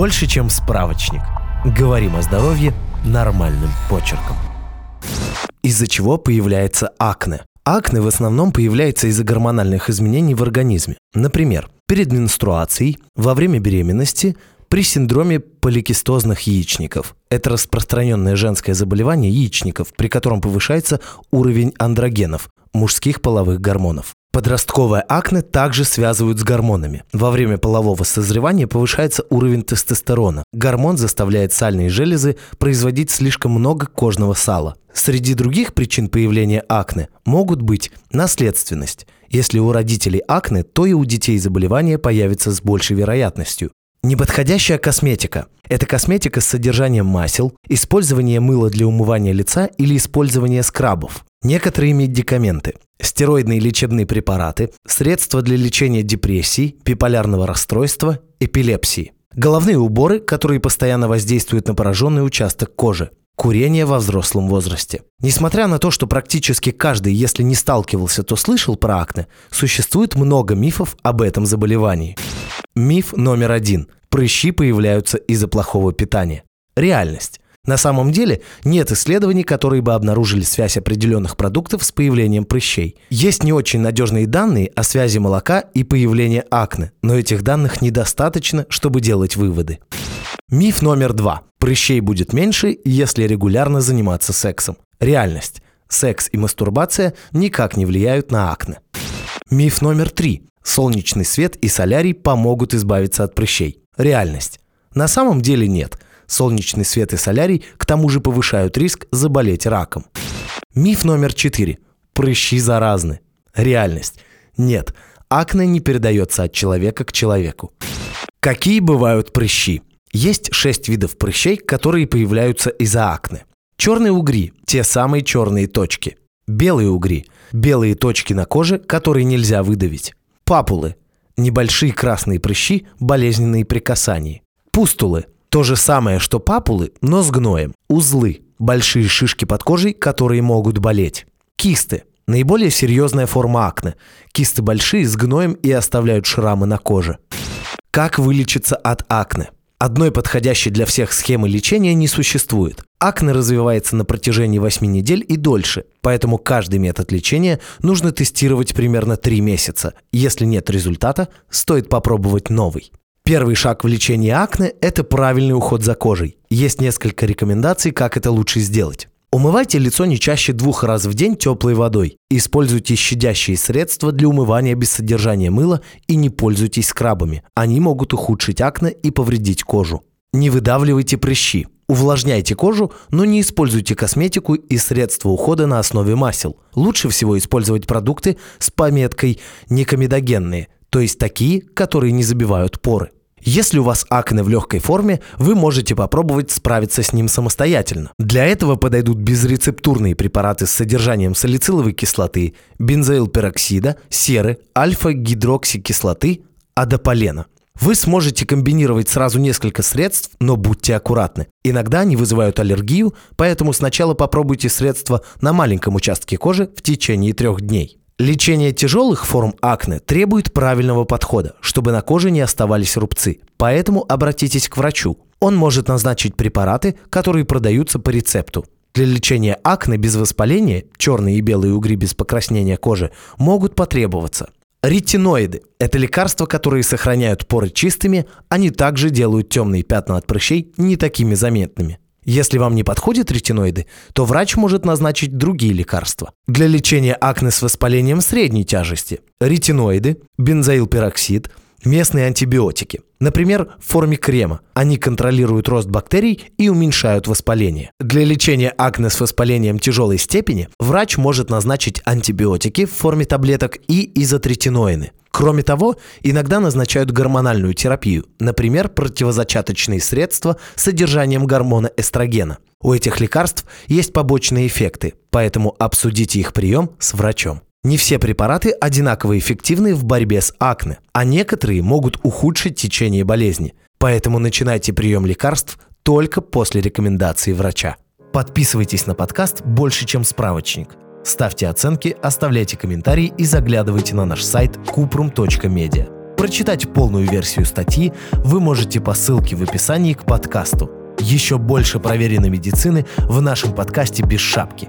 Больше, чем справочник. Говорим о здоровье нормальным почерком. Из-за чего появляется акне? Акне в основном появляется из-за гормональных изменений в организме. Например, перед менструацией, во время беременности, при синдроме поликистозных яичников. Это распространенное женское заболевание яичников, при котором повышается уровень андрогенов, мужских половых гормонов. Подростковое акне также связывают с гормонами. Во время полового созревания повышается уровень тестостерона. Гормон заставляет сальные железы производить слишком много кожного сала. Среди других причин появления акне могут быть наследственность. Если у родителей акне, то и у детей заболевание появится с большей вероятностью. Неподходящая косметика – это косметика с содержанием масел, использование мыла для умывания лица или использование скрабов. Некоторые медикаменты, стероидные лечебные препараты, средства для лечения депрессии, биполярного расстройства, эпилепсии. Головные уборы, которые постоянно воздействуют на пораженный участок кожи. Курение во взрослом возрасте. Несмотря на то, что практически каждый, если не сталкивался, то слышал про акне, существует много мифов об этом заболевании. Миф номер один. Прыщи появляются из-за плохого питания. Реальность. На самом деле нет исследований, которые бы обнаружили связь определенных продуктов с появлением прыщей. Есть не очень надежные данные о связи молока и появления акне, но этих данных недостаточно, чтобы делать выводы. Миф номер два. Прыщей будет меньше, если регулярно заниматься сексом. Реальность. Секс и мастурбация никак не влияют на акне. Миф номер три. Солнечный свет и солярий помогут избавиться от прыщей. Реальность. На самом деле нет. Солнечный свет и солярий к тому же повышают риск заболеть раком. Миф номер четыре. Прыщи заразны. Реальность. Нет. Акне не передается от человека к человеку. Какие бывают прыщи? Есть шесть видов прыщей, которые появляются из-за акне. Черные угри – те самые черные точки. Белые угри – белые точки на коже, которые нельзя выдавить. Папулы – небольшие красные прыщи, болезненные при касании. Пустулы – то же самое, что папулы, но с гноем. Узлы – большие шишки под кожей, которые могут болеть. Кисты – наиболее серьезная форма акне. Кисты большие, с гноем и оставляют шрамы на коже. Как вылечиться от акне? Одной подходящей для всех схемы лечения не существует. Акне развивается на протяжении 8 недель и дольше, поэтому каждый метод лечения нужно тестировать примерно 3 месяца. Если нет результата, стоит попробовать новый. Первый шаг в лечении акне – это правильный уход за кожей. Есть несколько рекомендаций, как это лучше сделать. Умывайте лицо не чаще двух раз в день теплой водой. Используйте щадящие средства для умывания без содержания мыла и не пользуйтесь скрабами. Они могут ухудшить акне и повредить кожу. Не выдавливайте прыщи. Увлажняйте кожу, но не используйте косметику и средства ухода на основе масел. Лучше всего использовать продукты с пометкой «некомедогенные», то есть такие, которые не забивают поры. Если у вас акне в легкой форме, вы можете попробовать справиться с ним самостоятельно. Для этого подойдут безрецептурные препараты с содержанием салициловой кислоты, бензоилпероксида, серы, альфа-гидроксикислоты, адополена. Вы сможете комбинировать сразу несколько средств, но будьте аккуратны. Иногда они вызывают аллергию, поэтому сначала попробуйте средства на маленьком участке кожи в течение трех дней. Лечение тяжелых форм акне требует правильного подхода, чтобы на коже не оставались рубцы. Поэтому обратитесь к врачу. Он может назначить препараты, которые продаются по рецепту. Для лечения акне без воспаления, черные и белые угри без покраснения кожи, могут потребоваться. Ретиноиды – это лекарства, которые сохраняют поры чистыми, они также делают темные пятна от прыщей не такими заметными. Если вам не подходят ретиноиды, то врач может назначить другие лекарства. Для лечения акне с воспалением средней тяжести – ретиноиды, бензоилпероксид, местные антибиотики. Например, в форме крема. Они контролируют рост бактерий и уменьшают воспаление. Для лечения акне с воспалением тяжелой степени врач может назначить антибиотики в форме таблеток и изотретиноины. Кроме того, иногда назначают гормональную терапию, например, противозачаточные средства с содержанием гормона эстрогена. У этих лекарств есть побочные эффекты, поэтому обсудите их прием с врачом. Не все препараты одинаково эффективны в борьбе с акне, а некоторые могут ухудшить течение болезни. Поэтому начинайте прием лекарств только после рекомендации врача. Подписывайтесь на подкаст «Больше, чем справочник». Ставьте оценки, оставляйте комментарии и заглядывайте на наш сайт kuprum.media. Прочитать полную версию статьи вы можете по ссылке в описании к подкасту. Еще больше проверенной медицины в нашем подкасте «Без шапки».